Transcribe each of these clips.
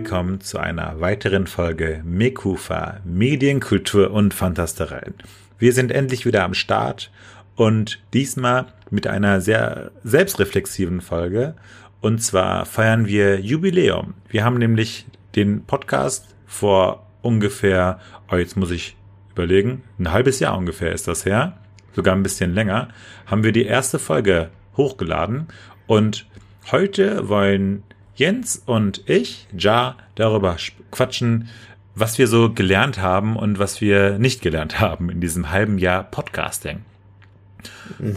Willkommen zu einer weiteren Folge Mekufa Medien, Kultur und Fantastereien. Wir sind endlich wieder am Start und diesmal mit einer sehr selbstreflexiven Folge. Und zwar feiern wir Jubiläum. Wir haben nämlich den Podcast vor ungefähr, oh, jetzt muss ich überlegen, ein halbes Jahr ungefähr ist das her, sogar ein bisschen länger, haben wir die erste Folge hochgeladen und heute wollen Jens und ich, Ja, darüber quatschen, was wir so gelernt haben und was wir nicht gelernt haben in diesem halben Jahr Podcasting.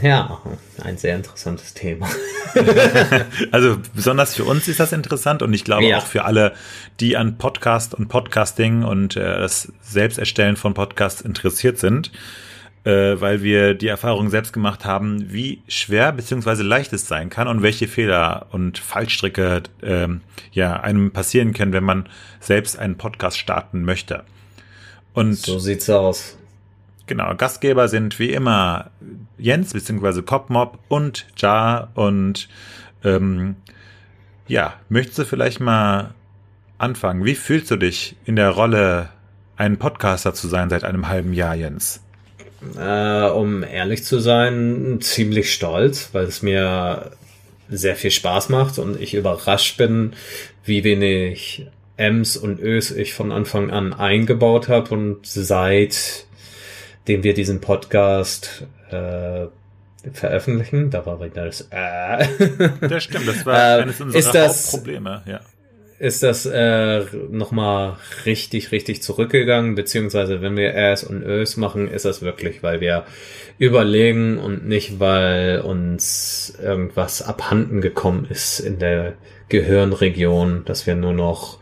Ja, ein sehr interessantes Thema. also besonders für uns ist das interessant und ich glaube ja. auch für alle, die an Podcast und Podcasting und äh, das Selbsterstellen von Podcasts interessiert sind äh, weil wir die Erfahrung selbst gemacht haben, wie schwer beziehungsweise leicht es sein kann und welche Fehler und Fallstricke äh, ja einem passieren können, wenn man selbst einen Podcast starten möchte. Und so sieht's aus. Genau, Gastgeber sind wie immer Jens beziehungsweise Kopmob und Ja und ähm, ja, möchtest du vielleicht mal anfangen? Wie fühlst du dich in der Rolle, ein Podcaster zu sein seit einem halben Jahr, Jens? Äh, um ehrlich zu sein, ziemlich stolz, weil es mir sehr viel Spaß macht und ich überrascht bin, wie wenig Ms und Ös ich von Anfang an eingebaut habe und seitdem wir diesen Podcast äh, veröffentlichen, da war wieder das äh. Das stimmt, das war äh, eines unserer Hauptprobleme, ja ist das äh, nochmal richtig, richtig zurückgegangen, beziehungsweise wenn wir Äs und Ös machen, ist das wirklich, weil wir überlegen und nicht, weil uns irgendwas abhanden gekommen ist in der Gehirnregion, dass wir nur noch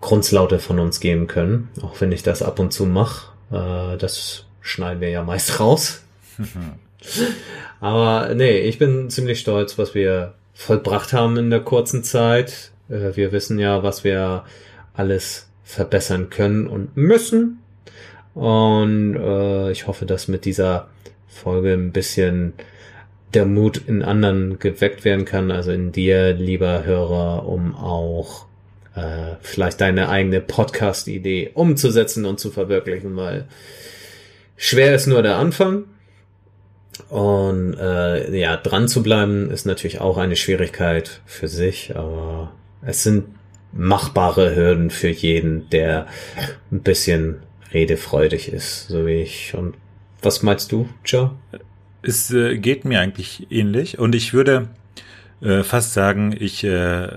Grundslaute von uns geben können, auch wenn ich das ab und zu mache. Äh, das schneiden wir ja meist raus. Aber nee, ich bin ziemlich stolz, was wir vollbracht haben in der kurzen Zeit äh, wir wissen ja, was wir alles verbessern können und müssen. Und äh, ich hoffe, dass mit dieser Folge ein bisschen der Mut in anderen geweckt werden kann, also in dir, lieber Hörer, um auch äh, vielleicht deine eigene Podcast-Idee umzusetzen und zu verwirklichen, weil schwer ist nur der Anfang. Und äh, ja, dran zu bleiben ist natürlich auch eine Schwierigkeit für sich, aber es sind machbare Hürden für jeden, der ein bisschen redefreudig ist, so wie ich. Und was meinst du, Joe? Es äh, geht mir eigentlich ähnlich und ich würde äh, fast sagen, ich äh,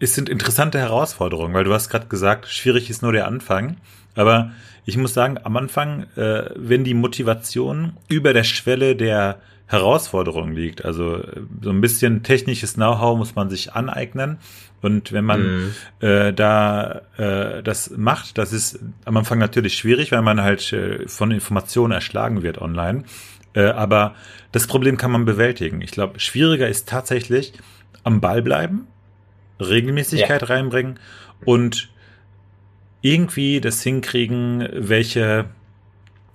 es sind interessante Herausforderungen, weil du hast gerade gesagt, schwierig ist nur der Anfang, aber ich muss sagen, am Anfang, äh, wenn die Motivation über der Schwelle der Herausforderung liegt. Also so ein bisschen technisches Know-how muss man sich aneignen. Und wenn man mhm. äh, da äh, das macht, das ist am Anfang natürlich schwierig, weil man halt äh, von Informationen erschlagen wird online. Äh, aber das Problem kann man bewältigen. Ich glaube, schwieriger ist tatsächlich am Ball bleiben, Regelmäßigkeit ja. reinbringen und irgendwie das hinkriegen, welche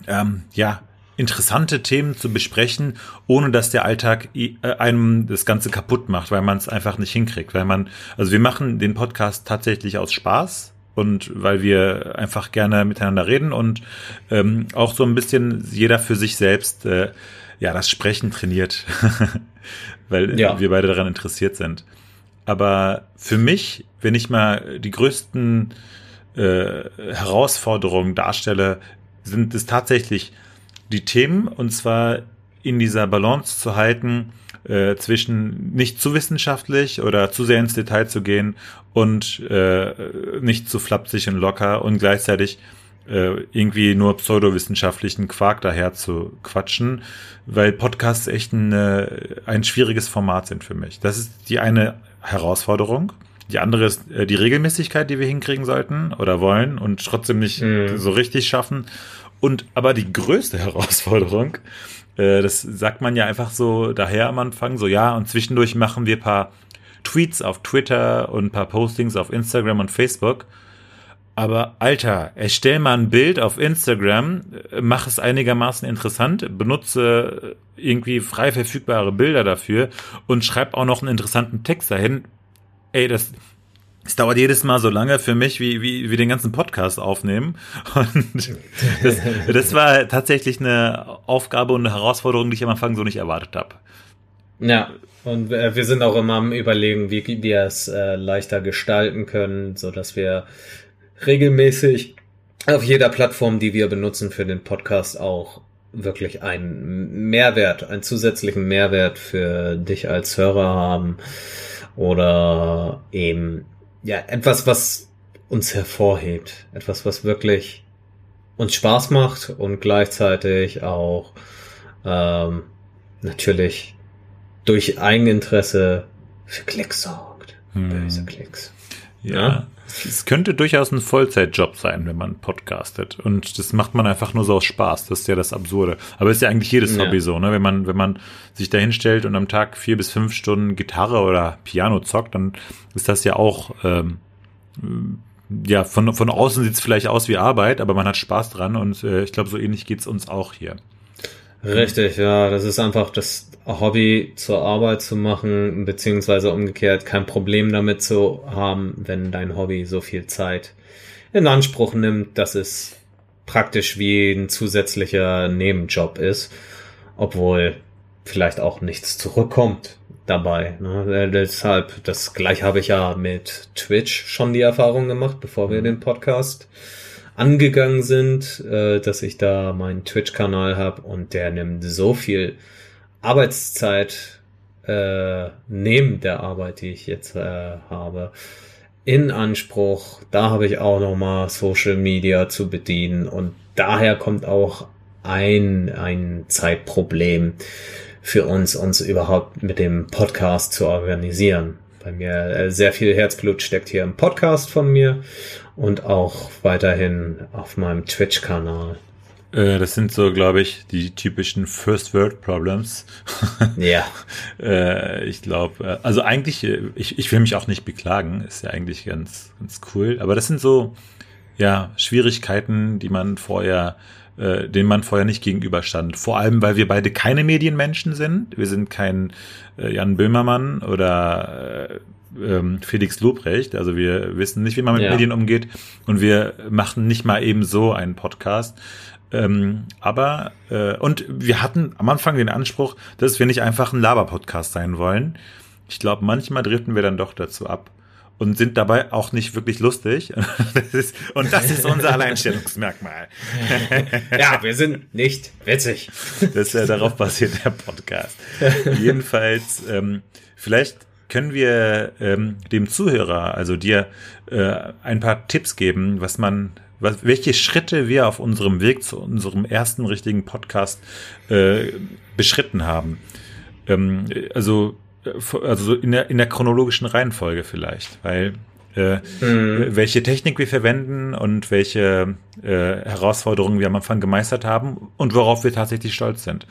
ähm, ja interessante Themen zu besprechen, ohne dass der Alltag äh, einem das Ganze kaputt macht, weil man es einfach nicht hinkriegt. Weil man, also wir machen den Podcast tatsächlich aus Spaß und weil wir einfach gerne miteinander reden und ähm, auch so ein bisschen jeder für sich selbst äh, ja das Sprechen trainiert, weil ja. wir beide daran interessiert sind. Aber für mich, wenn ich mal die größten äh, Herausforderungen darstelle, sind es tatsächlich die Themen und zwar in dieser Balance zu halten äh, zwischen nicht zu wissenschaftlich oder zu sehr ins Detail zu gehen und äh, nicht zu flapsig und locker und gleichzeitig äh, irgendwie nur pseudowissenschaftlichen Quark daher zu quatschen, weil Podcasts echt ein, ein schwieriges Format sind für mich. Das ist die eine Herausforderung. Die andere ist äh, die Regelmäßigkeit, die wir hinkriegen sollten oder wollen und trotzdem nicht mm. so richtig schaffen. Und aber die größte Herausforderung, äh, das sagt man ja einfach so daher am Anfang, so ja, und zwischendurch machen wir paar Tweets auf Twitter und paar Postings auf Instagram und Facebook. Aber Alter, erstell mal ein Bild auf Instagram, mach es einigermaßen interessant, benutze irgendwie frei verfügbare Bilder dafür und schreib auch noch einen interessanten Text dahin. Ey, das, es dauert jedes Mal so lange für mich, wie, wie wir den ganzen Podcast aufnehmen. Und das, das war tatsächlich eine Aufgabe und eine Herausforderung, die ich am Anfang so nicht erwartet habe. Ja, und äh, wir sind auch immer am überlegen, wie wir es äh, leichter gestalten können, so dass wir regelmäßig auf jeder Plattform, die wir benutzen für den Podcast, auch wirklich einen Mehrwert, einen zusätzlichen Mehrwert für dich als Hörer haben oder eben ja etwas, was uns hervorhebt, etwas, was wirklich uns Spaß macht und gleichzeitig auch ähm, natürlich durch Eigeninteresse für Klicks sorgt. Hm. Böse Klicks. Ja. Es könnte durchaus ein Vollzeitjob sein, wenn man podcastet. Und das macht man einfach nur so aus Spaß. Das ist ja das Absurde. Aber ist ja eigentlich jedes ja. Hobby so, ne? Wenn man, wenn man sich da hinstellt und am Tag vier bis fünf Stunden Gitarre oder Piano zockt, dann ist das ja auch, ähm, ja, von, von außen sieht es vielleicht aus wie Arbeit, aber man hat Spaß dran und äh, ich glaube, so ähnlich geht's uns auch hier. Richtig, ja, das ist einfach das Hobby zur Arbeit zu machen, beziehungsweise umgekehrt kein Problem damit zu haben, wenn dein Hobby so viel Zeit in Anspruch nimmt, dass es praktisch wie ein zusätzlicher Nebenjob ist, obwohl vielleicht auch nichts zurückkommt dabei. Ne? Deshalb, das gleich habe ich ja mit Twitch schon die Erfahrung gemacht, bevor wir den Podcast angegangen sind, äh, dass ich da meinen Twitch-Kanal habe und der nimmt so viel Arbeitszeit äh, neben der Arbeit, die ich jetzt äh, habe, in Anspruch. Da habe ich auch noch mal Social Media zu bedienen und daher kommt auch ein, ein Zeitproblem für uns, uns überhaupt mit dem Podcast zu organisieren. Bei mir äh, sehr viel Herzblut steckt hier im Podcast von mir und auch weiterhin auf meinem Twitch-Kanal. Äh, das sind so, glaube ich, die typischen First World Problems. Ja. äh, ich glaube, äh, also eigentlich, äh, ich, ich will mich auch nicht beklagen, ist ja eigentlich ganz, ganz cool. Aber das sind so, ja, Schwierigkeiten, die man vorher, äh, denen man vorher nicht gegenüberstand. Vor allem, weil wir beide keine Medienmenschen sind. Wir sind kein äh, Jan Böhmermann oder äh, ähm, Felix Lobrecht. Also wir wissen nicht, wie man mit ja. Medien umgeht und wir machen nicht mal eben so einen Podcast. Ähm, aber äh, und wir hatten am Anfang den Anspruch, dass wir nicht einfach ein Laber-Podcast sein wollen. Ich glaube, manchmal driften wir dann doch dazu ab und sind dabei auch nicht wirklich lustig. Das ist, und das ist unser Alleinstellungsmerkmal. ja, wir sind nicht witzig. Das, äh, darauf basiert der Podcast. Jedenfalls, ähm, vielleicht können wir ähm, dem Zuhörer, also dir, äh, ein paar Tipps geben, was man, was, welche Schritte wir auf unserem Weg zu unserem ersten richtigen Podcast äh, beschritten haben. Ähm, also, also in der, in der chronologischen Reihenfolge vielleicht, weil äh, mhm. welche Technik wir verwenden und welche äh, Herausforderungen wir am Anfang gemeistert haben und worauf wir tatsächlich stolz sind.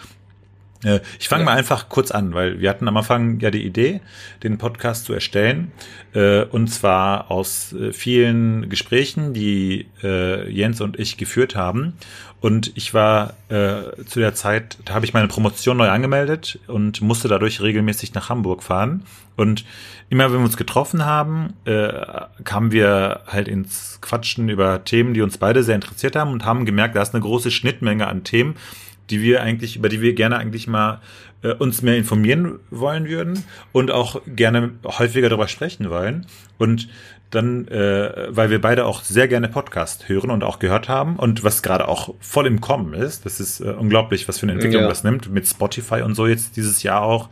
Äh, ich fange ja. mal einfach kurz an, weil wir hatten am Anfang ja die Idee, den Podcast zu erstellen. Äh, und zwar aus äh, vielen Gesprächen, die Jens und ich geführt haben. Und ich war zu der Zeit, da habe ich meine Promotion neu angemeldet und musste dadurch regelmäßig nach Hamburg fahren. Und immer wenn wir uns getroffen haben, kamen wir halt ins Quatschen über Themen, die uns beide sehr interessiert haben und haben gemerkt, da ist eine große Schnittmenge an Themen, die wir eigentlich, über die wir gerne eigentlich mal äh, uns mehr informieren wollen würden und auch gerne häufiger darüber sprechen wollen. Und dann, äh, weil wir beide auch sehr gerne Podcast hören und auch gehört haben und was gerade auch voll im Kommen ist, das ist äh, unglaublich, was für eine Entwicklung ja. das nimmt, mit Spotify und so jetzt dieses Jahr auch,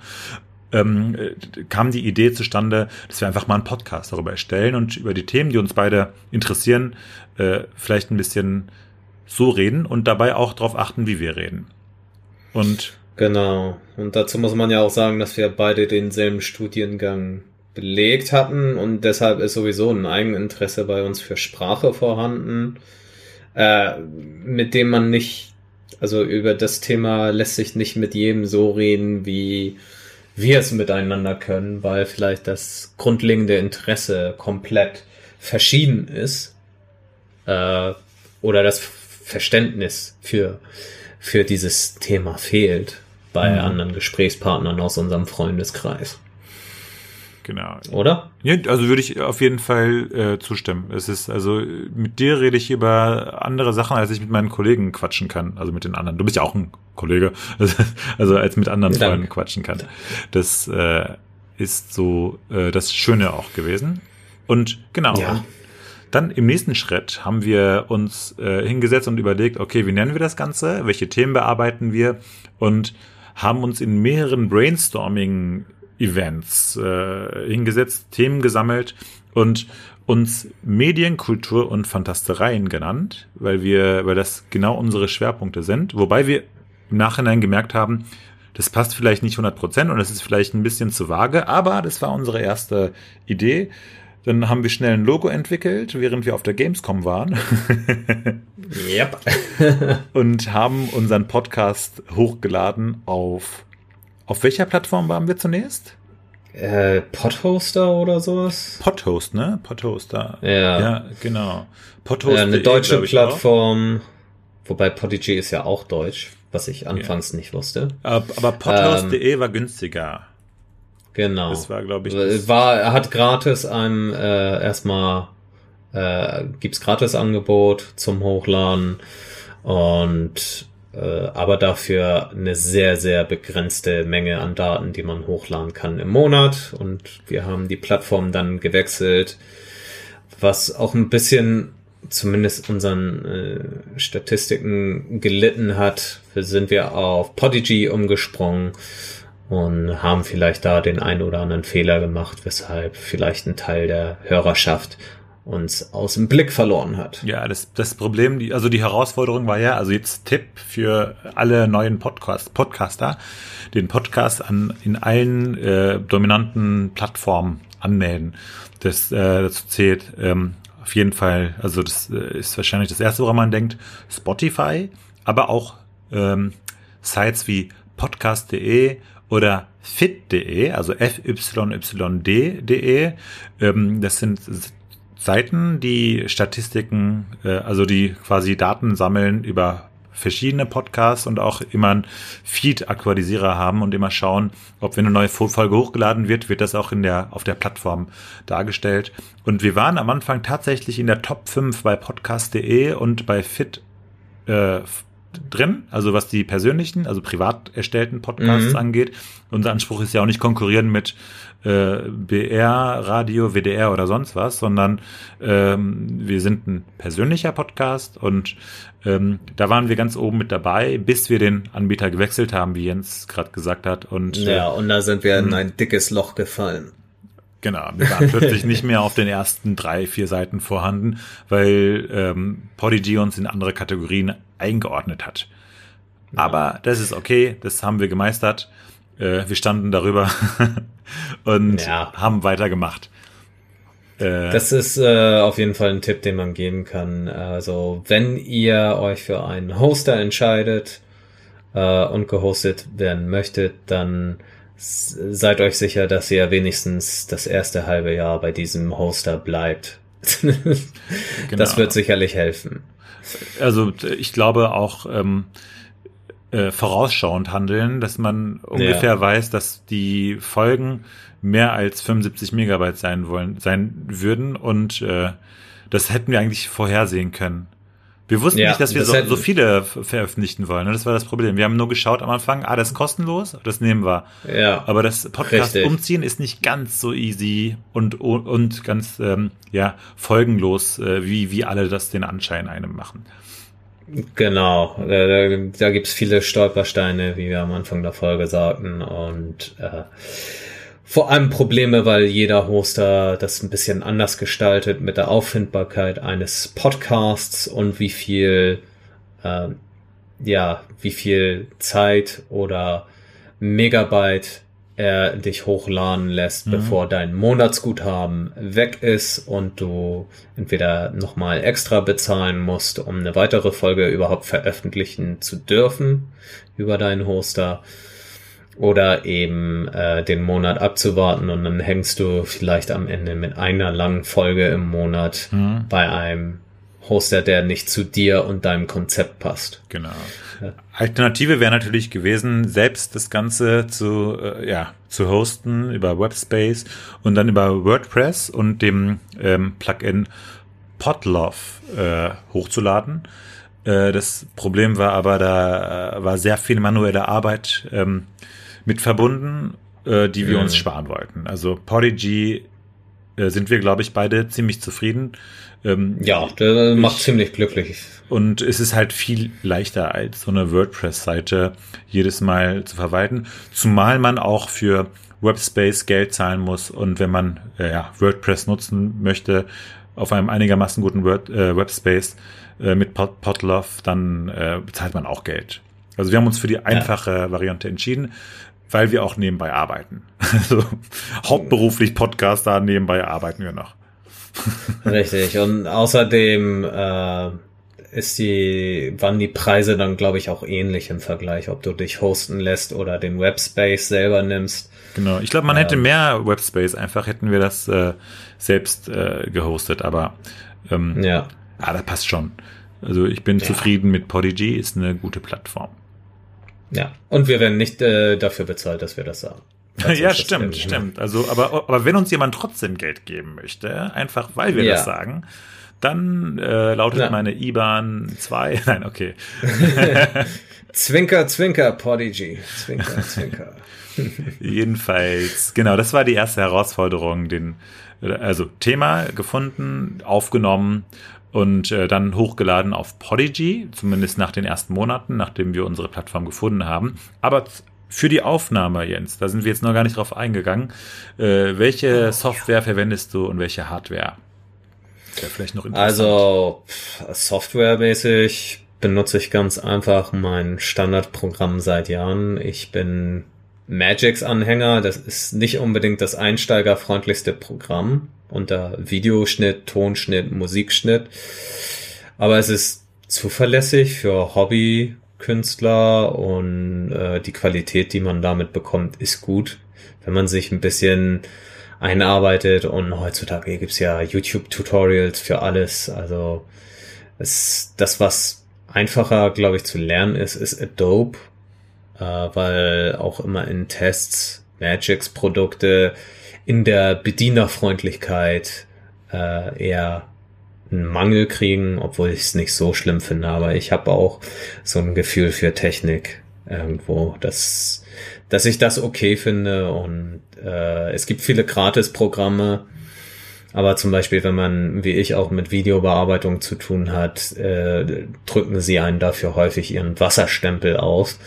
ähm, äh, kam die Idee zustande, dass wir einfach mal einen Podcast darüber erstellen und über die Themen, die uns beide interessieren, äh, vielleicht ein bisschen so reden und dabei auch darauf achten, wie wir reden. Und genau. Und dazu muss man ja auch sagen, dass wir beide denselben Studiengang belegt hatten und deshalb ist sowieso ein Eigeninteresse bei uns für Sprache vorhanden, äh, mit dem man nicht, also über das Thema lässt sich nicht mit jedem so reden, wie wir es miteinander können, weil vielleicht das grundlegende Interesse komplett verschieden ist äh, oder das Verständnis für, für dieses Thema fehlt bei mhm. anderen Gesprächspartnern aus unserem Freundeskreis. Genau. Oder? Ja, also würde ich auf jeden Fall äh, zustimmen. Es ist, also mit dir rede ich über andere Sachen, als ich mit meinen Kollegen quatschen kann. Also mit den anderen. Du bist ja auch ein Kollege. Also als mit anderen Danke. Freunden quatschen kann. Das äh, ist so äh, das Schöne auch gewesen. Und genau. Ja. Dann im nächsten Schritt haben wir uns äh, hingesetzt und überlegt, okay, wie nennen wir das Ganze? Welche Themen bearbeiten wir? Und haben uns in mehreren Brainstorming-Events äh, hingesetzt, Themen gesammelt und uns Medien, Kultur und Fantastereien genannt, weil wir, weil das genau unsere Schwerpunkte sind. Wobei wir im Nachhinein gemerkt haben, das passt vielleicht nicht 100 Prozent und das ist vielleicht ein bisschen zu vage, aber das war unsere erste Idee. Dann haben wir schnell ein Logo entwickelt, während wir auf der Gamescom waren Yep. und haben unseren Podcast hochgeladen auf auf welcher Plattform waren wir zunächst? äh, Podhoster oder sowas? Podhost, ne? Podhoster. Ja. Ja, genau. Podhost. Äh, eine deutsche Plattform. Wobei Podigy ist ja auch deutsch, was ich anfangs nicht wusste. Aber, aber podhost.de war günstiger. Genau. Das war, glaube ich, Äh, War, er hat gratis einem äh, erstmal äh, gibt's gratis Angebot zum Hochladen und aber dafür eine sehr, sehr begrenzte Menge an Daten, die man hochladen kann im Monat. Und wir haben die Plattform dann gewechselt, was auch ein bisschen zumindest unseren äh, Statistiken gelitten hat. Wir sind wir auf Podigy umgesprungen und haben vielleicht da den einen oder anderen Fehler gemacht, weshalb vielleicht ein Teil der Hörerschaft uns aus dem Blick verloren hat. Ja, das, das Problem, die, also die Herausforderung war ja, also jetzt Tipp für alle neuen Podcast, Podcaster, den Podcast an, in allen äh, dominanten Plattformen anmelden. Das äh, dazu zählt ähm, auf jeden Fall, also das äh, ist wahrscheinlich das erste, woran man denkt, Spotify, aber auch ähm, Sites wie podcast.de oder fit.de, also fyyd.de. Ähm, das sind Seiten, die Statistiken, äh, also die quasi Daten sammeln über verschiedene Podcasts und auch immer einen Feed-Aktualisierer haben und immer schauen, ob wenn eine neue Folge hochgeladen wird, wird das auch in der, auf der Plattform dargestellt. Und wir waren am Anfang tatsächlich in der Top 5 bei podcast.de und bei Fit äh, drin, also was die persönlichen, also privat erstellten Podcasts Mhm. angeht. Unser Anspruch ist ja auch nicht konkurrieren mit äh, BR, Radio, WDR oder sonst was, sondern ähm, wir sind ein persönlicher Podcast und ähm, da waren wir ganz oben mit dabei, bis wir den Anbieter gewechselt haben, wie Jens gerade gesagt hat. Und äh, Ja, und da sind wir in ein dickes Loch gefallen. Genau, wir waren plötzlich nicht mehr auf den ersten drei, vier Seiten vorhanden, weil ähm, Podigy uns in andere Kategorien eingeordnet hat. Aber das ist okay, das haben wir gemeistert. Äh, wir standen darüber und Ja. haben weitergemacht. Äh, Das ist äh, auf jeden Fall ein Tipp, den man geben kann. Also wenn ihr euch für einen Hoster entscheidet äh, und gehostet werden möchtet, dann seid euch sicher, dass ihr wenigstens das erste halbe Jahr bei diesem Hoster bleibt. Das Genau. wird sicherlich helfen. also ich glaube auch ähm, äh, vorausschauend handeln, dass man ungefähr weiß, dass die Folgen mehr als 75 Megabyte sein wollen, sein würden und äh, das hätten wir eigentlich vorhersehen können. Wir wussten Ja, nicht, dass wir das so, so viele veröffentlichen wollen. ne? Das war das Problem. Wir haben nur geschaut am Anfang, ah, das ist kostenlos, das nehmen wir. Ja, Aber das Podcast Richtig. umziehen ist nicht ganz so easy und und ganz ähm, ja folgenlos, äh, wie wie alle das den Anschein einem machen. genau. Da, da, da gibt's viele Stolpersteine, wie wir am Anfang der Folge sagten. Und äh, vor allem Probleme, weil jeder Hoster das ein bisschen anders gestaltet mit der Auffindbarkeit eines Podcasts und wie viel, äh, ja, wie viel Zeit oder Megabyte er dich hochladen lässt, Mhm. bevor dein Monatsguthaben weg ist und du entweder nochmal extra bezahlen musst, um eine weitere Folge überhaupt veröffentlichen zu dürfen über deinen Hoster oder eben äh, den Monat abzuwarten und dann hängst du vielleicht am Ende mit einer langen Folge im Monat Mhm. bei einem Hoster, der nicht zu dir und deinem Konzept passt. Genau. Ja. Alternative wäre natürlich gewesen, selbst das Ganze zu, äh, ja, zu hosten über Webspace und dann über WordPress und dem ähm, Plugin Podlove äh, hochzuladen. Äh, das Problem war aber, da äh, war sehr viel manuelle Arbeit ähm, mit verbunden, äh, die wir mhm. uns sparen wollten. Also Podigy äh, sind wir, glaube ich, beide ziemlich zufrieden. Ähm, ja, das macht ich, ziemlich glücklich. Und es ist halt viel leichter als so eine WordPress-Seite jedes Mal zu verwalten, zumal man auch für Webspace Geld zahlen muss und wenn man äh, ja, WordPress nutzen möchte auf einem einigermaßen guten Word, äh, Webspace äh, mit Pod Podlove, dann äh, bezahlt man auch Geld. Also wir haben uns für die einfache ja. Variante entschieden, weil wir auch nebenbei arbeiten. Also hauptberuflich Podcaster, nebenbei arbeiten wir noch. Richtig. Und außerdem äh, ist die, waren die Preise dann, glaube ich, auch ähnlich im Vergleich, ob du dich hosten lässt oder den Webspace selber nimmst. Genau. Ich glaube, man ähm, hätte mehr Webspace, einfach hätten wir das äh, selbst äh, gehostet, aber ähm, ja. ja, das passt schon. Also ich bin ja. zufrieden mit Podigy, ist eine gute Plattform. Ja, und wir werden nicht äh, dafür bezahlt, dass wir das sagen. ja, stimmt, stimmt. Also, aber, aber wenn uns jemand trotzdem Geld geben möchte, einfach weil wir ja. das sagen, dann äh, lautet ja. meine IBAN 2. Nein, okay. zwinker, zwinker, Podigy. Zwinker, zwinker. Jedenfalls, genau, das war die erste Herausforderung, den, also Thema gefunden, aufgenommen und äh, dann hochgeladen auf Podigy, zumindest nach den ersten Monaten, nachdem wir unsere Plattform gefunden haben. Aber für die Aufnahme, Jens, da sind wir jetzt noch gar nicht drauf eingegangen. Äh, welche Software verwendest du und welche Hardware? Ja, vielleicht noch Also softwaremäßig benutze ich ganz einfach mein Standardprogramm seit Jahren. Ich bin Magix-Anhänger. Das ist nicht unbedingt das einsteigerfreundlichste Programm unter Videoschnitt, Tonschnitt, Musikschnitt. Aber es ist zuverlässig für Hobbykünstler und äh, die Qualität, die man damit bekommt, ist gut. Wenn man sich ein bisschen einarbeitet und heutzutage gibt's ja YouTube-Tutorials für alles. Also es, das, was einfacher, glaube ich, zu lernen ist, ist Adobe, äh, weil auch immer in Tests Magix Produkte in der Bedienerfreundlichkeit äh, eher einen Mangel kriegen, obwohl ich es nicht so schlimm finde, aber ich habe auch so ein Gefühl für Technik irgendwo, dass, dass ich das okay finde. Und äh, es gibt viele Gratis-Programme, aber zum Beispiel, wenn man, wie ich, auch mit Videobearbeitung zu tun hat, äh, drücken sie einen dafür häufig ihren Wasserstempel aus,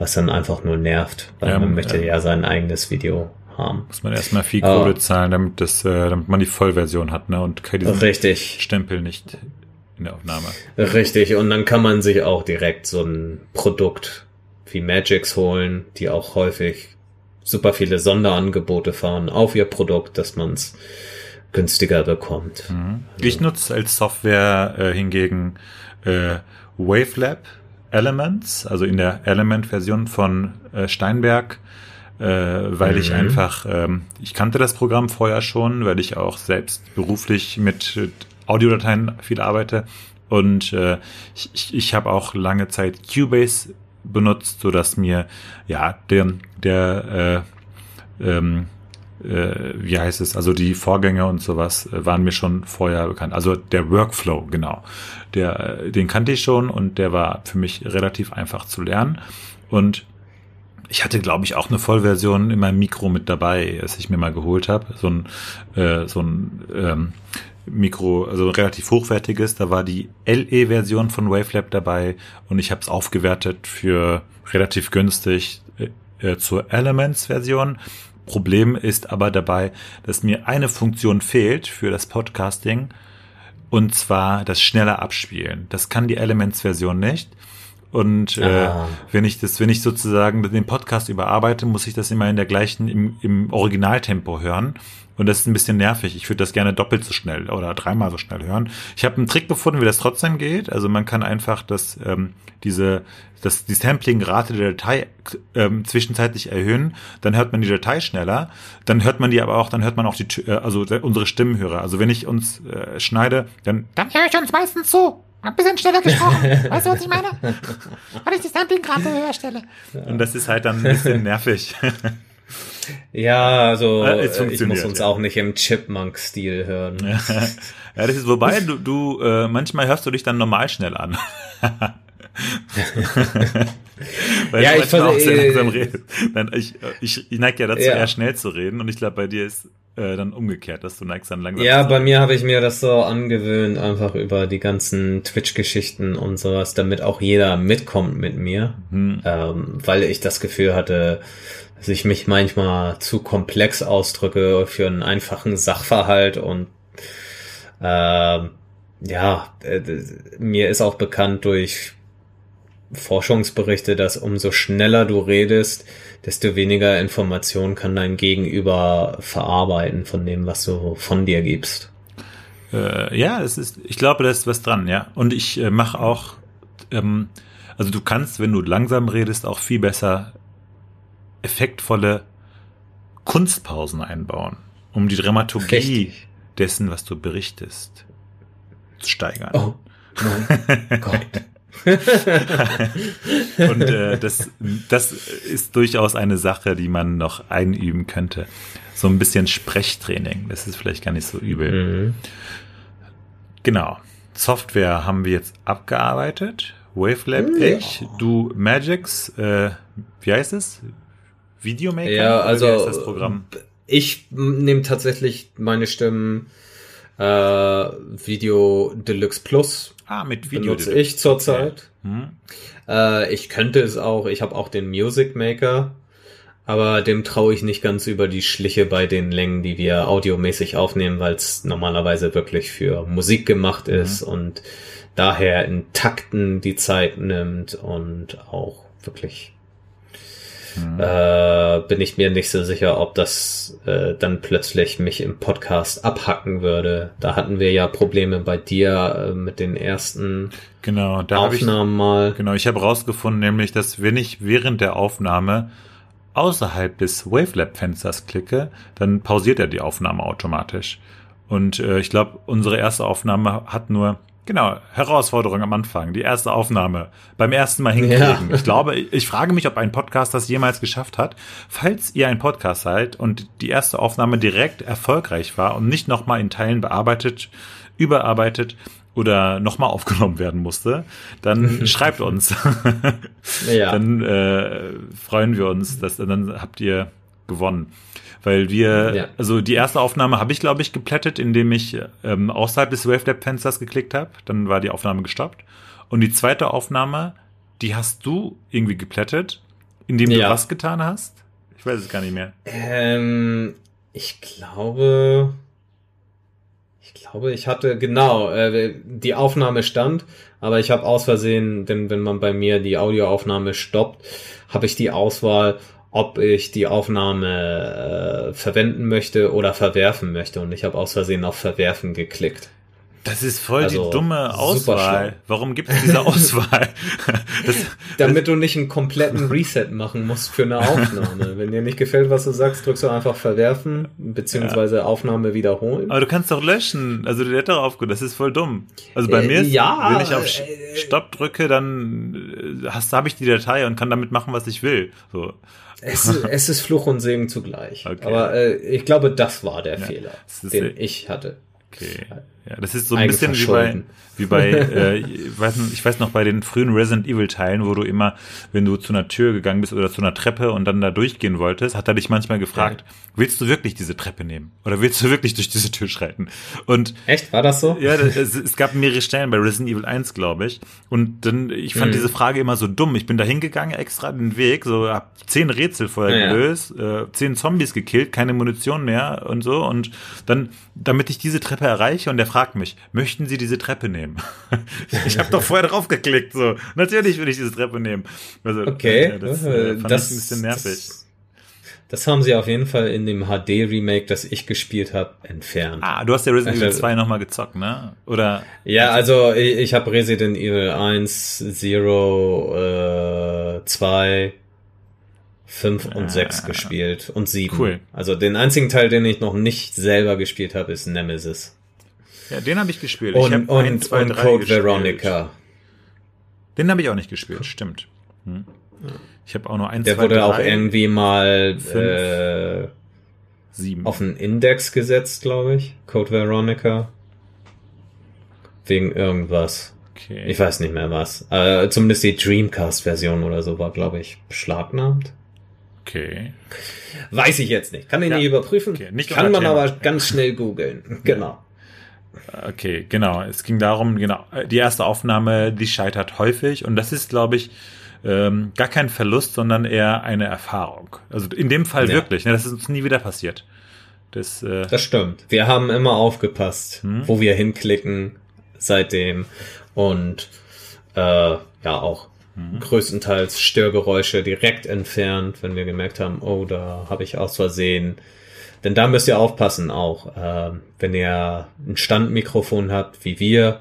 was dann einfach nur nervt, weil ja, man möchte ja. ja sein eigenes Video haben. Muss man erstmal viel Kohle uh, zahlen, damit das, äh, damit man die Vollversion hat, ne? Und diesen richtig. Stempel nicht in der Aufnahme. Richtig, und dann kann man sich auch direkt so ein Produkt wie Magix holen, die auch häufig super viele Sonderangebote fahren auf ihr Produkt, dass man es günstiger bekommt. Mhm. Also. Ich nutze als Software äh, hingegen äh, Wavelab Elements, also in der Element-Version von äh, Steinberg äh, weil mhm. ich einfach, ähm, ich kannte das Programm vorher schon, weil ich auch selbst beruflich mit Audiodateien viel arbeite und äh, ich, ich, ich habe auch lange Zeit Cubase benutzt, so dass mir ja der der äh, ähm, äh, wie heißt es, also die Vorgänge und sowas äh, waren mir schon vorher bekannt. Also der Workflow, genau. Der, den kannte ich schon und der war für mich relativ einfach zu lernen. Und ich hatte, glaube ich, auch eine Vollversion in meinem Mikro mit dabei, als ich mir mal geholt habe. So ein, äh, so ein ähm, Mikro, also relativ hochwertiges. Da war die LE-Version von Wavelab dabei und ich habe es aufgewertet für relativ günstig äh, äh, zur Elements-Version. Problem ist aber dabei, dass mir eine Funktion fehlt für das Podcasting und zwar das schnelle Abspielen. Das kann die Elements-Version nicht. Und äh, Ah. wenn ich das, wenn ich sozusagen den Podcast überarbeite, muss ich das immer in der gleichen, im, im Originaltempo hören. Und das ist ein bisschen nervig. Ich würde das gerne doppelt so schnell oder dreimal so schnell hören. Ich habe einen Trick gefunden, wie das trotzdem geht. Also man kann einfach das, ähm, diese, das, die Sampling-Rate der Datei ähm, zwischenzeitlich erhöhen. Dann hört man die Datei schneller. Dann hört man die aber auch, dann hört man auch die, äh, also unsere Stimmenhörer. Also wenn ich uns äh, schneide, dann Dann höre ich uns meistens zu. Ein bisschen schneller gesprochen. Weißt du, was ich meine? Weil ich die Sampling-Rate höher stelle. und das ist halt dann ein bisschen nervig. Ja, also Äh, es äh, ich muss uns ja. auch nicht im Chipmunk-Stil hören. ja, das ist wobei du, du äh, manchmal hörst du dich dann normal schnell an. Weil Ja, ich manchmal auch sehr äh, langsam redest. Dann, ich, ich, ich neige ja dazu, Ja. eher schnell zu reden und ich glaube, bei dir ist äh, dann umgekehrt, dass du neigst dann langsam Ja, bei mir habe ich mir das so angewöhnt, einfach über die ganzen Twitch-Geschichten und sowas, damit auch jeder mitkommt mit mir, Hm. ähm, weil ich das Gefühl hatte, dass ich mich manchmal zu komplex ausdrücke für einen einfachen Sachverhalt und ähm, ja, äh, mir ist auch bekannt durch Forschungsberichte, dass umso schneller du redest, desto weniger Information kann dein Gegenüber verarbeiten von dem, was du von dir gibst. Äh, ja, es ist, ich glaube, da ist was dran, ja. Und ich äh, mache auch, ähm, also du kannst, wenn du langsam redest, auch viel besser effektvolle Kunstpausen einbauen, um die Dramaturgie Richtig. dessen, was du berichtest, zu steigern. Oh mein Gott. Und äh, das, das ist durchaus eine Sache, die man noch einüben könnte. So ein bisschen Sprechtraining, das ist vielleicht gar nicht so übel. Mhm. Genau. Software haben wir jetzt abgearbeitet. Wavelab, Ja. ich, du Magix, äh, wie heißt es? Videomaker? Ja, Oder also wie heißt das Programm? ich nehme tatsächlich meine Stimmen äh, Video Deluxe Plus Ah, mit Video. benutze ich zurzeit. Hm? Äh, ich könnte es auch, ich habe auch den Music Maker, aber dem traue ich nicht ganz über die Schliche bei den Längen, die wir audiomäßig aufnehmen, weil es normalerweise wirklich für Musik gemacht ist und daher in Takten die Zeit nimmt und auch wirklich Hm. äh, bin ich mir nicht so sicher, ob das äh, dann plötzlich mich im Podcast abhacken würde. Da hatten wir ja Probleme bei dir äh, mit den ersten Genau, da habe ich, Aufnahmen mal. genau, ich habe rausgefunden, nämlich, dass wenn ich während der Aufnahme außerhalb des Wavelab-Fensters klicke, dann pausiert er die Aufnahme automatisch. Und äh, ich glaube, unsere erste Aufnahme hat nur, genau, Herausforderung am Anfang, die erste Aufnahme beim ersten Mal hinkriegen. Ja. Ich glaube, ich frage mich, ob ein Podcast das jemals geschafft hat. Falls ihr ein Podcast seid und die erste Aufnahme direkt erfolgreich war und nicht nochmal in Teilen bearbeitet, überarbeitet oder nochmal aufgenommen werden musste, dann schreibt uns. Ja. Dann äh, freuen wir uns, dass dann habt ihr gewonnen. Weil wir, Ja. also die erste Aufnahme habe ich, glaube ich, geplättet, indem ich ähm, außerhalb des Wavelab-Fensters geklickt habe. Dann war die Aufnahme gestoppt. Und die zweite Aufnahme, die hast du irgendwie geplättet, indem du Ja. was getan hast? Ich weiß es gar nicht mehr. Ähm, ich glaube, ich glaube, ich hatte genau äh, die Aufnahme stand, aber ich habe aus Versehen, denn wenn man bei mir die Audioaufnahme stoppt, habe ich die Auswahl, ob ich die Aufnahme äh, verwenden möchte oder verwerfen möchte und ich habe aus Versehen auf Verwerfen geklickt. Das ist voll Also, die dumme Auswahl. Warum gibt es diese Auswahl? das, Damit du nicht einen kompletten Reset machen musst für eine Aufnahme. Wenn dir nicht gefällt, was du sagst, drückst du einfach verwerfen, beziehungsweise Aufnahme wiederholen. Aber du kannst doch löschen. Also der hat doch aufgehört. Das ist voll dumm. Also bei Äh, mir ist, ja, wenn ich auf Sch- äh, Stopp drücke, dann äh, habe ich die Datei und kann damit machen, was ich will. So. Es, ist- es ist Fluch und Segen zugleich. Okay. Aber äh, ich glaube, das war der Ja, Fehler, den ich hatte. Okay. Ja, das ist so ein bisschen wie bei, wie bei äh, ich, weiß, nicht- ich weiß noch, bei den frühen Resident Evil Teilen, wo du immer, wenn du zu einer Tür gegangen bist oder zu einer Treppe und dann da durchgehen wolltest, hat er dich manchmal gefragt, willst du wirklich diese Treppe nehmen? Oder willst du wirklich durch diese Tür schreiten? Und Echt? War das so? Ja, es, es gab mehrere Stellen bei Resident Evil 1, glaube ich. Und dann, ich fand Mhm. diese Frage immer so dumm. Ich bin da hingegangen, extra den Weg, so hab zehn Rätsel vorher Ja, ja. gelöst, äh, zehn Zombies gekillt, keine Munition mehr und so. Und dann, damit ich diese Treppe erreiche und der fragt mich, möchten Sie diese Treppe nehmen? ich habe doch vorher drauf geklickt, so. Natürlich will ich diese Treppe nehmen. Also, Okay, äh, das äh, fand das- ich ein bisschen nervig. Das, das haben sie auf jeden Fall in dem HD-Remake, das ich gespielt habe, entfernt. ah, du hast ja Resident Evil Also- 2 nochmal gezockt, ne? Oder? Ja, also ich, ich habe Resident Evil 1, 0, äh, 2, 5 und Ah, 6 gespielt und 7. Cool. Also den einzigen Teil, den ich noch nicht selber gespielt habe, ist Nemesis. Ja, den habe ich gespielt. ich Und, hab und, ein, zwei, und drei Code gespielt. Veronica. Den habe ich auch nicht gespielt, stimmt. Hm. Ich habe auch nur ein, Der zwei, wurde drei, auch irgendwie mal fünf. äh, sieben. auf den Index gesetzt, glaube ich. Code Veronica. Wegen irgendwas. Okay. Ich weiß nicht mehr was. Äh, zumindest die Dreamcast-Version oder so war, glaube ich, beschlagnahmt. okay. Weiß ich jetzt nicht. Kann ich Ja. nicht überprüfen. Okay, nicht Kann man Thema. aber ganz schnell googeln. Genau. Okay, genau. Es ging darum, genau, die erste Aufnahme, die scheitert häufig und das ist, glaube ich, ähm, gar kein Verlust, sondern eher eine Erfahrung. Also in dem Fall Ja. wirklich, ne, das ist uns nie wieder passiert. Das, äh, Das stimmt. Wir haben immer aufgepasst, Hm. wo wir hinklicken seitdem. Und äh, ja, auch Hm. größtenteils Störgeräusche direkt entfernt, wenn wir gemerkt haben, oh, da habe ich aus Versehen. Denn da müsst ihr aufpassen auch, äh, wenn ihr ein Standmikrofon habt, wie wir,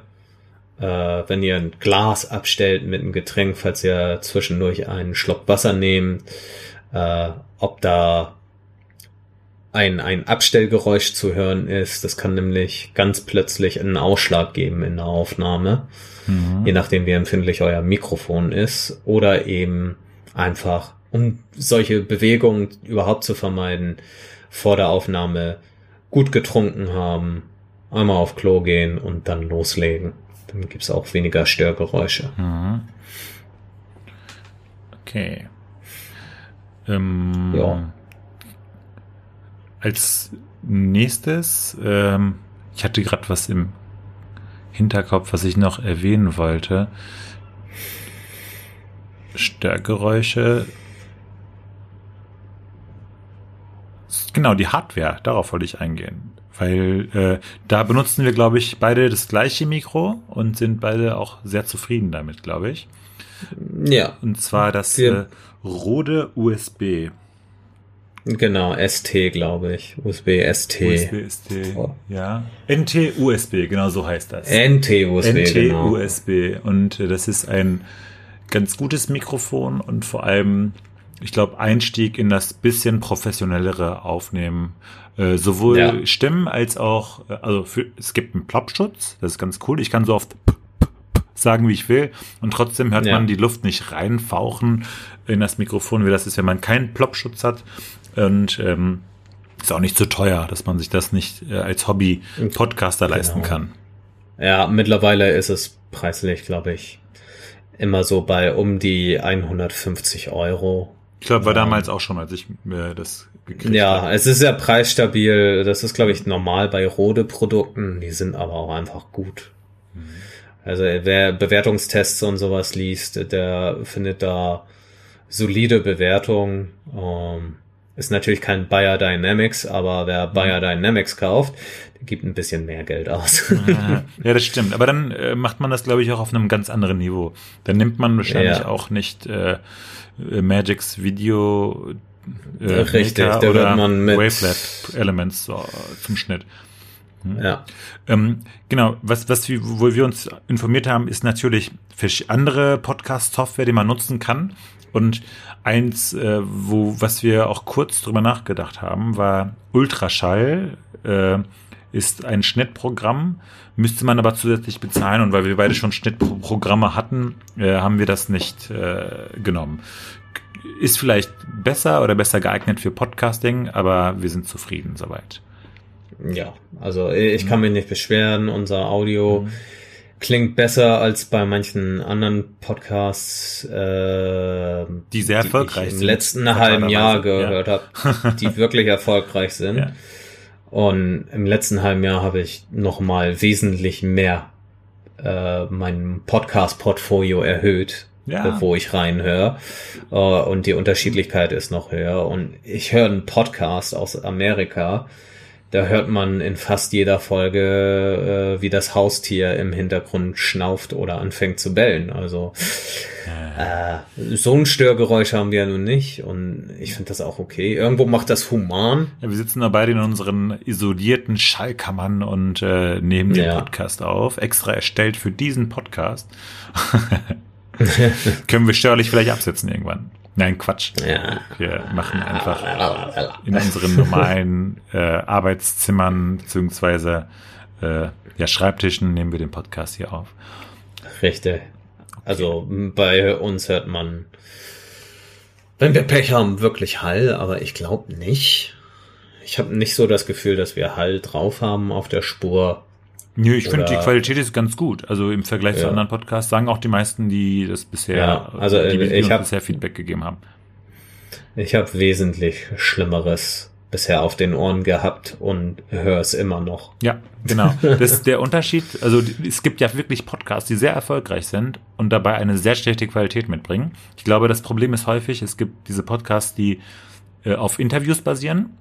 äh, wenn ihr ein Glas abstellt mit einem Getränk, falls ihr zwischendurch einen Schluck Wasser nehmt, äh, ob da ein, ein Abstellgeräusch zu hören ist. Das kann nämlich ganz plötzlich einen Ausschlag geben in der Aufnahme, mhm. je nachdem wie empfindlich euer Mikrofon ist. Oder eben einfach, um solche Bewegungen überhaupt zu vermeiden, vor der Aufnahme gut getrunken haben, einmal auf Klo gehen und dann loslegen. Dann gibt's auch weniger Störgeräusche. Mhm. Okay. Ähm, Ja. Als nächstes, ähm, ich hatte gerade was im Hinterkopf, was ich noch erwähnen wollte. Störgeräusche. Genau, die Hardware, darauf wollte ich eingehen. Weil äh, da benutzen wir, glaube ich, beide das gleiche Mikro und sind beide auch sehr zufrieden damit, glaube ich. Ja, Und zwar das äh, Rode USB. genau, ST, glaube ich. USB ST. USB ST, Oh. ja. NT USB, genau so heißt das. NT USB, NT genau. USB. Und äh, das ist ein ganz gutes Mikrofon und vor allem, ich glaube, Einstieg in das bisschen professionellere Aufnehmen. Äh, sowohl Ja. Stimmen als auch, äh, also für, es gibt einen Plopschutz, das ist ganz cool. Ich kann so oft sagen, wie ich will. Und trotzdem hört Ja. man die Luft nicht reinfauchen in das Mikrofon, wie das ist, wenn man keinen Plopschutz hat. Und ähm, ist auch nicht so teuer, dass man sich das nicht äh, als Hobby-Podcaster leisten Genau. kann. Ja, mittlerweile ist es preislich, glaube ich, immer so bei um die 150 Euro. Ich glaube, war damals auch schon, als ich äh, das gekriegt Ja, habe. es ist ja preisstabil. Das ist, glaube ich, normal bei Rode-Produkten. Die sind aber auch einfach gut. Mhm. Also wer Bewertungstests und sowas liest, der findet da solide Bewertungen. Ähm, ist natürlich kein Bayer Dynamics, aber wer Mhm. Bayer Dynamics kauft, der gibt ein bisschen mehr Geld aus. ja, das stimmt. Aber dann äh, macht man das, glaube ich, auch auf einem ganz anderen Niveau. Dann nimmt man wahrscheinlich Ja. auch nicht äh, Magics Video äh, Richtig, Maker da oder wird man mit- Wavelet Elements so, zum Schnitt. ja. Ähm, genau, was, was wir, wo wir uns informiert haben, ist natürlich versch- andere Podcast-Software, die man nutzen kann. Und eins, äh, wo, was wir auch kurz drüber nachgedacht haben, war Ultraschall, äh, ist ein Schnittprogramm, müsste man aber zusätzlich bezahlen. Und weil wir beide schon Schnittprogramme hatten, äh, haben wir das nicht äh, genommen. Ist vielleicht besser oder besser geeignet für Podcasting, aber wir sind zufrieden soweit. Ja, also ich kann mich nicht beschweren. Unser Audio Mhm. Klingt besser als bei manchen anderen Podcasts, äh, Die sehr ich erfolgreich im sind, letzten halben Jahr gehört habe, die wirklich erfolgreich sind. Ja. Und im letzten halben Jahr habe ich noch mal wesentlich mehr äh, mein Podcast-Portfolio erhöht, Ja. wo ich reinhöre. Äh, und die Unterschiedlichkeit ist noch höher. Und ich höre einen Podcast aus Amerika, Da hört man in fast jeder Folge, äh, wie das Haustier im Hintergrund schnauft oder anfängt zu bellen. Also äh, so ein Störgeräusch haben wir ja nun nicht und ich finde das auch okay. Irgendwo macht das human. Ja, wir sitzen da beide in unseren isolierten Schallkammern und äh, nehmen den. Podcast auf, extra erstellt für diesen Podcast. Können wir störlich vielleicht absetzen irgendwann. Nein, Quatsch. Ja. Wir machen einfach in unseren normalen äh, Arbeitszimmern beziehungsweise äh, ja, Schreibtischen nehmen wir den Podcast hier auf. Richtig. Also bei uns hört man, wenn wir Pech haben, wirklich Hall, aber ich glaube nicht. Ich habe nicht so das Gefühl, dass wir Hall drauf haben auf der Spur. Nö, ich finde, die Qualität ist ganz gut. Also im Vergleich zu Ja. anderen Podcasts sagen auch die meisten, die das bisher, Ja, also, die, äh, die ich hab- bisher Feedback gegeben haben. Ich habe wesentlich Schlimmeres bisher auf den Ohren gehabt und höre es immer noch. Ja, genau. Das ist der Unterschied. Also es gibt ja wirklich Podcasts, die sehr erfolgreich sind und dabei eine sehr schlechte Qualität mitbringen. Ich glaube, das Problem ist häufig, es gibt diese Podcasts, die äh, auf Interviews basieren.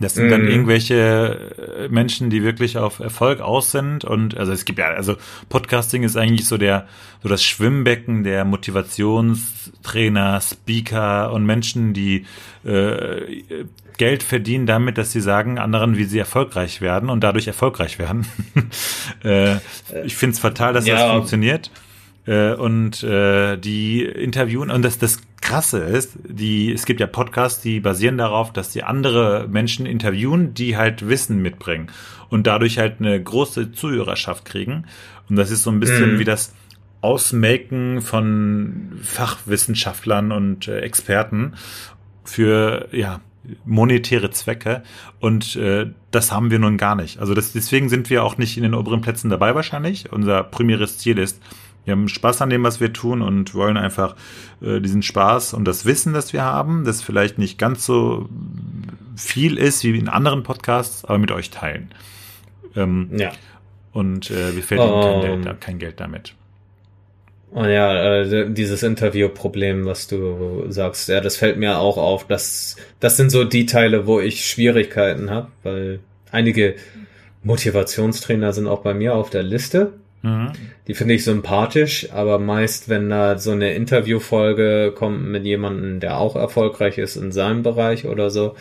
Das sind dann Mhm. irgendwelche äh, Menschen, die wirklich auf Erfolg aus sind und also es gibt ja also Podcasting ist eigentlich so der so das Schwimmbecken der Motivationstrainer, Speaker und Menschen, die äh, Geld verdienen damit, dass sie sagen anderen, wie sie erfolgreich werden und dadurch erfolgreich werden. äh, ich finde es fatal, dass das Ja. funktioniert. Äh, und äh, die interviewen und das das krasse ist, die es gibt ja Podcasts, die basieren darauf, dass die andere Menschen interviewen, die halt Wissen mitbringen und dadurch halt eine große Zuhörerschaft kriegen und das ist so ein bisschen Mhm. wie das Ausmaken von Fachwissenschaftlern und äh, Experten für ja monetäre Zwecke und äh, das haben wir nun gar nicht. Also das, deswegen sind wir auch nicht in den oberen Plätzen dabei wahrscheinlich. Unser primäres Ziel ist, wir haben Spaß an dem, was wir tun und wollen einfach äh, diesen Spaß und das Wissen, das wir haben, das vielleicht nicht ganz so viel ist wie in anderen Podcasts, aber mit euch teilen. Ähm, Ja. und äh, wir verdienen kein, Ähm. Geld, kein Geld damit. Und ja, äh, dieses Interviewproblem, was du sagst, ja, das fällt mir auch auf. Das, das sind so die Teile, wo ich Schwierigkeiten habe, weil einige Motivationstrainer sind auch bei mir auf der Liste. Mhm. Die finde ich sympathisch, aber meist, wenn da so eine Interviewfolge kommt mit jemandem, der auch erfolgreich ist in seinem Bereich oder so,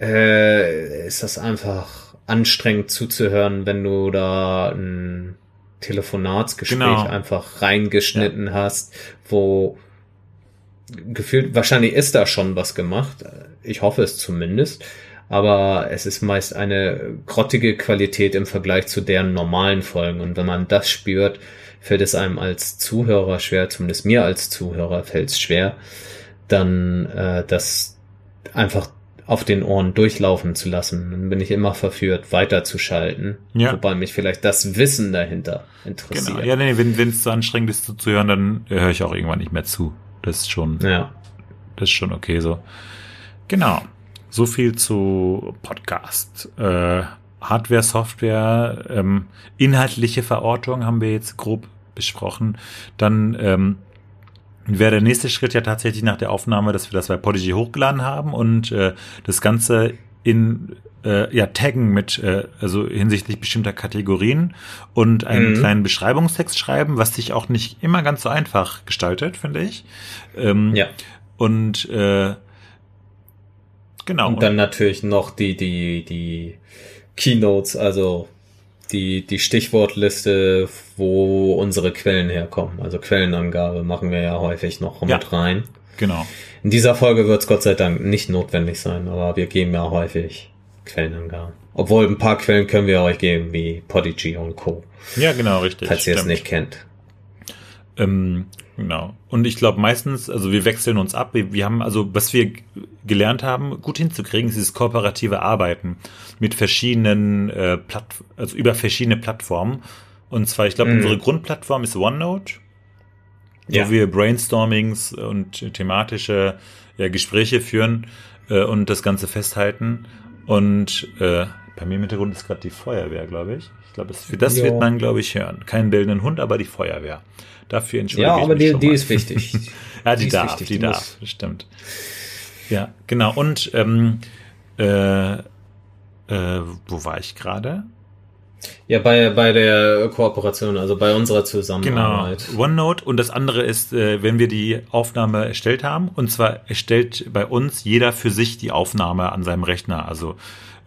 äh, ist das einfach anstrengend zuzuhören, wenn du da ein Telefonatsgespräch Genau. einfach reingeschnitten hast, wo gefühlt, wahrscheinlich ist da schon was gemacht. Ich hoffe es zumindest. Aber es ist meist eine grottige Qualität im Vergleich zu deren normalen Folgen. Und wenn man das spürt, fällt es einem als Zuhörer schwer, zumindest mir als Zuhörer fällt es schwer, dann äh, das einfach auf den Ohren durchlaufen zu lassen. Dann bin ich immer verführt, weiterzuschalten. Ja. Wobei mich vielleicht das Wissen dahinter interessiert. Genau. Ja, nee, wenn es so anstrengend ist zuzuhören, dann äh, höre ich auch irgendwann nicht mehr zu. Das ist schon, ja. das ist schon okay so. Genau. So viel zu Podcast. Äh, Hardware, Software, ähm, inhaltliche Verortung haben wir jetzt grob besprochen. Dann ähm, wäre der nächste Schritt ja tatsächlich nach der Aufnahme, dass wir das bei Podigy hochgeladen haben und äh, das Ganze in äh, ja, taggen mit, äh, also hinsichtlich bestimmter Kategorien und einen Mhm. kleinen Beschreibungstext schreiben, was sich auch nicht immer ganz so einfach gestaltet, finde ich. Ähm, Ja. Und äh, genau. Und dann natürlich noch die, die, die Keynotes, also die, die Stichwortliste, wo unsere Quellen herkommen. Also Quellenangabe machen wir ja häufig noch Ja. mit rein. genau. In dieser Folge wird es Gott sei Dank nicht notwendig sein, aber wir geben ja häufig Quellenangaben. Obwohl ein paar Quellen können wir euch geben, wie Podigy und Co. Ja, genau, richtig. Falls ihr es nicht kennt. Ähm, genau. Und ich glaube meistens, also wir wechseln uns ab. Wir, wir haben also, was wir gelernt haben, gut hinzukriegen, ist dieses kooperative Arbeiten mit verschiedenen äh, Platt, also über verschiedene Plattformen. Und zwar, ich glaube, Mhm. unsere Grundplattform ist OneNote, Ja. wo wir Brainstormings und thematische ja, Gespräche führen äh, und das Ganze festhalten. Und äh, bei mir im Hintergrund ist gerade die Feuerwehr, glaube ich. Ich glaube, das, für das Ja. wird man, glaube ich, hören. Keinen bildenden Hund, aber die Feuerwehr. Dafür entschuldige Ja, ich aber mich die, schon die mal. ist wichtig. Ja, die, die darf, wichtig, die, die darf, stimmt. Ja, genau. Und ähm, äh, Äh, wo war ich gerade? Ja, bei, bei der Kooperation, also bei unserer Genau, Zusammenarbeit. OneNote und das andere ist, äh, wenn wir die Aufnahme erstellt haben. Und zwar erstellt bei uns jeder für sich die Aufnahme an seinem Rechner. Also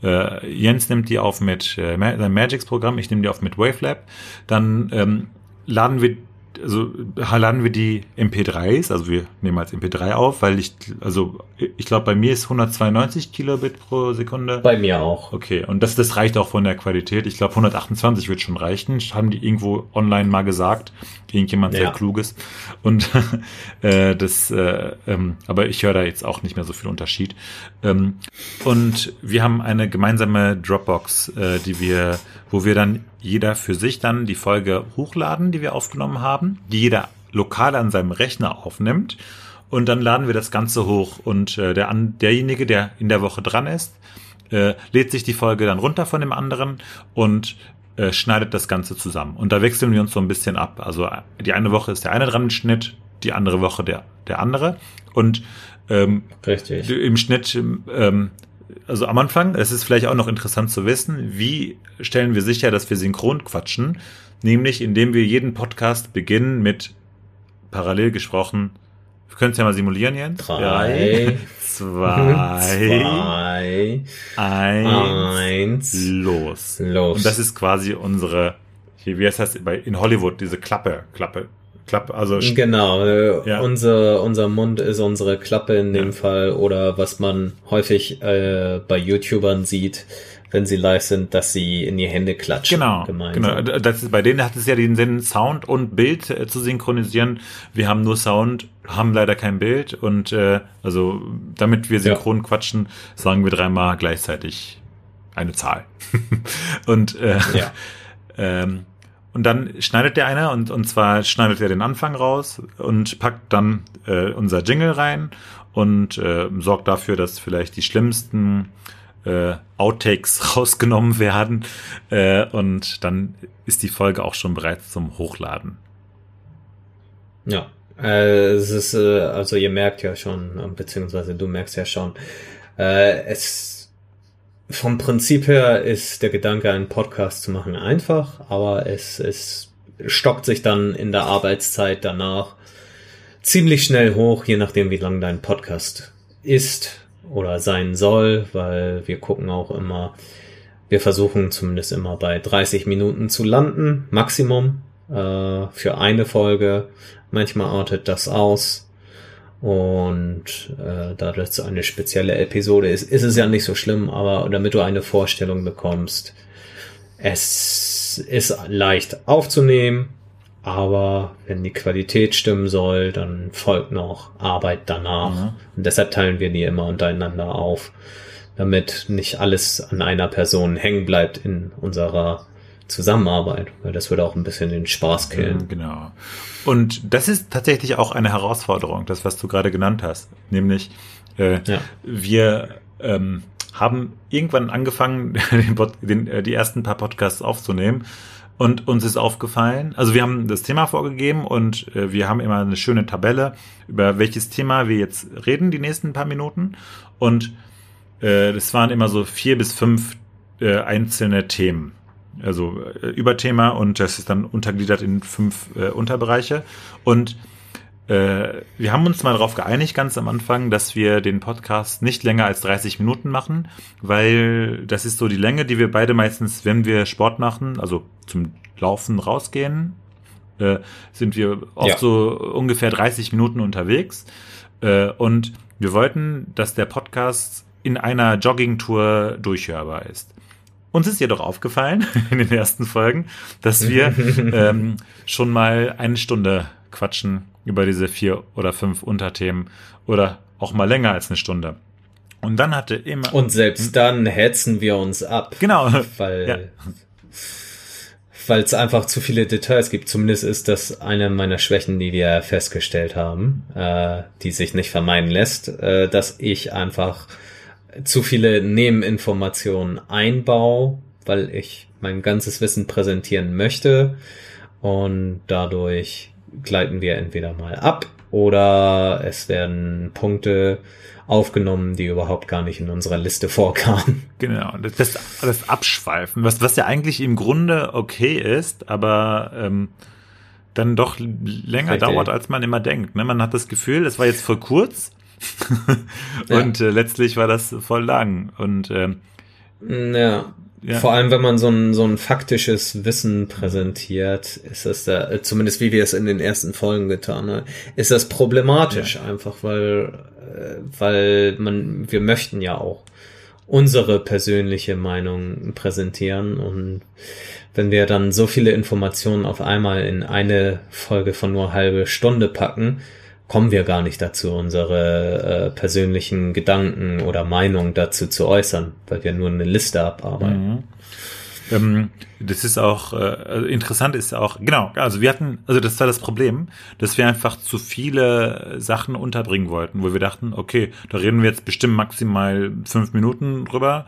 äh, Jens nimmt die auf mit äh, seinem Magix-Programm, ich nehme die auf mit Wavelab. Dann ähm, laden wir also laden wir die MP3s, also wir nehmen als MP3 auf, weil ich, also ich glaube, bei mir ist 192 Kilobit pro Sekunde. Bei mir auch. Okay, und das, das reicht auch von der Qualität. Ich glaube, 128 wird schon reichen. Haben die irgendwo online mal gesagt. Irgendjemand sehr Ja. kluges. Und äh, das, äh, ähm, aber ich höre da jetzt auch nicht mehr so viel Unterschied. Ähm, und wir haben eine gemeinsame Dropbox, äh, die wir, wo wir dann jeder für sich dann die Folge hochladen, die wir aufgenommen haben, die jeder lokal an seinem Rechner aufnimmt. Und dann laden wir das Ganze hoch und äh, der derjenige, der in der Woche dran ist, äh, lädt sich die Folge dann runter von dem anderen und äh, schneidet das Ganze zusammen. Und da wechseln wir uns so ein bisschen ab. Also äh, die eine Woche ist der eine dran im Schnitt, die andere Woche der, der andere. Und ähm, Richtig. im Schnitt, ähm, also am Anfang, es ist vielleicht auch noch interessant zu wissen, wie stellen wir sicher, dass wir synchron quatschen, nämlich indem wir jeden Podcast beginnen mit parallel gesprochen. Wir können es ja mal simulieren, Jens. Drei, zwei, zwei, eins, eins, los. los. Und das ist quasi unsere, hier, wie heißt das in Hollywood, diese Klappe, Klappe, Klappe, also Genau, äh, Ja. unser, unser Mund ist unsere Klappe in dem Ja. Fall oder was man häufig äh, bei YouTubern sieht, wenn sie live sind, dass sie in die Hände klatschen. Genau, gemeinsam. genau. Das ist, bei denen hat es ja den Sinn, Sound und Bild äh, zu synchronisieren. Wir haben nur Sound, haben leider kein Bild und äh, also damit wir synchron quatschen, sagen wir dreimal gleichzeitig eine Zahl. und äh, Ja. ähm, und dann schneidet der einer und, und zwar schneidet er den Anfang raus und packt dann äh, unser Jingle rein und äh, sorgt dafür, dass vielleicht die schlimmsten äh, Outtakes rausgenommen werden äh, und dann ist die Folge auch schon bereit zum Hochladen. Ja, äh, es ist, äh, also ihr merkt ja schon, beziehungsweise du merkst ja schon, äh, es vom Prinzip her ist der Gedanke, einen Podcast zu machen, einfach, aber es, es stockt sich dann in der Arbeitszeit danach ziemlich schnell hoch, je nachdem, wie lang dein Podcast ist oder sein soll, weil wir gucken auch immer, wir versuchen zumindest immer bei 30 Minuten zu landen, Maximum, äh, für eine Folge. Manchmal artet das aus. Und äh, da das eine spezielle Episode ist, ist es ja nicht so schlimm, aber damit du eine Vorstellung bekommst, es ist leicht aufzunehmen, aber wenn die Qualität stimmen soll, dann folgt noch Arbeit danach. Mhm. Und deshalb teilen wir die immer untereinander auf, damit nicht alles an einer Person hängen bleibt in unserer Zusammenarbeit, weil das würde auch ein bisschen den Spaß killen. Genau. Und das ist tatsächlich auch eine Herausforderung, das, was du gerade genannt hast. Nämlich, äh, Ja. wir ähm, haben irgendwann angefangen, den, den, äh, die ersten paar Podcasts aufzunehmen. Und uns ist aufgefallen, also wir haben das Thema vorgegeben und äh, wir haben immer eine schöne Tabelle, über welches Thema wir jetzt reden, die nächsten paar Minuten. Und äh, das waren immer so vier bis fünf äh, einzelne Themen. Also äh, Überthema und das ist dann untergliedert in fünf äh, Unterbereiche. Und äh, wir haben uns mal darauf geeinigt, ganz am Anfang, dass wir den Podcast nicht länger als 30 Minuten machen, weil das ist so die Länge, die wir beide meistens, wenn wir Sport machen, also zum Laufen rausgehen, äh, sind wir oft Ja. so ungefähr 30 Minuten unterwegs. Äh, und wir wollten, dass der Podcast in einer Joggingtour durchhörbar ist. Uns ist jedoch aufgefallen in den ersten Folgen, dass wir ähm, schon mal eine Stunde quatschen über diese vier oder fünf Unterthemen oder auch mal länger als eine Stunde. Und dann hatte immer Und selbst dann hetzen wir uns ab. genau Weil Ja. weil es einfach zu viele Details gibt. Zumindest ist das eine meiner Schwächen, die wir festgestellt haben, äh, die sich nicht vermeiden lässt, äh, dass ich einfach zu viele Nebeninformationen einbaue, weil ich mein ganzes Wissen präsentieren möchte und dadurch gleiten wir entweder mal ab oder es werden Punkte aufgenommen, die überhaupt gar nicht in unserer Liste vorkamen. Genau, das, das, Abschweifen, was, was ja eigentlich im Grunde okay ist, aber ähm, dann doch länger Richtig. dauert, als man immer denkt. Ne? Man hat das Gefühl, es war jetzt voll kurz und äh, letztlich war das voll lang. Und ähm, Ja. Ja. Vor allem, wenn man so ein, so ein faktisches Wissen präsentiert, ist das da, äh, zumindest wie wir es in den ersten Folgen getan haben, ist das problematisch einfach, weil, äh, weil man, wir möchten ja auch unsere persönliche Meinung präsentieren und wenn wir dann so viele Informationen auf einmal in eine Folge von nur halbe Stunde packen, kommen wir gar nicht dazu, unsere äh, persönlichen Gedanken oder Meinung dazu zu äußern, weil wir nur eine Liste abarbeiten. Ähm, das ist auch äh, also interessant ist auch genau also wir hatten also das war das Problem dass wir einfach zu viele Sachen unterbringen wollten wo wir dachten okay da reden wir jetzt bestimmt maximal fünf Minuten drüber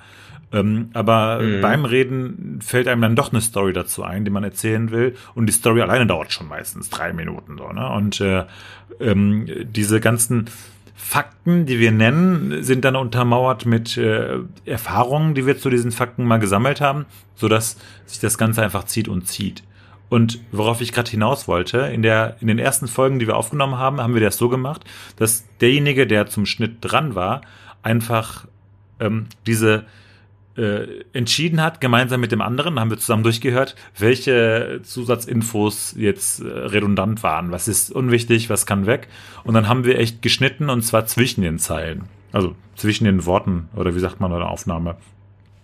ähm, aber Mhm. beim Reden fällt einem dann doch eine Story dazu ein die man erzählen will und die Story alleine dauert schon meistens drei Minuten so ne und äh, ähm, diese ganzen Fakten, die wir nennen, sind dann untermauert mit äh, Erfahrungen, die wir zu diesen Fakten mal gesammelt haben, so dass sich das Ganze einfach zieht und zieht. Und worauf ich gerade hinaus wollte, in der in den ersten Folgen, die wir aufgenommen haben, haben wir das so gemacht, dass derjenige, der zum Schnitt dran war, einfach ähm, diese äh, entschieden hat, gemeinsam mit dem anderen, haben wir zusammen durchgehört, welche Zusatzinfos jetzt äh, redundant waren. Was ist unwichtig, was kann weg. Und dann haben wir echt geschnitten und zwar zwischen den Zeilen. Also zwischen den Worten oder wie sagt man bei der Aufnahme.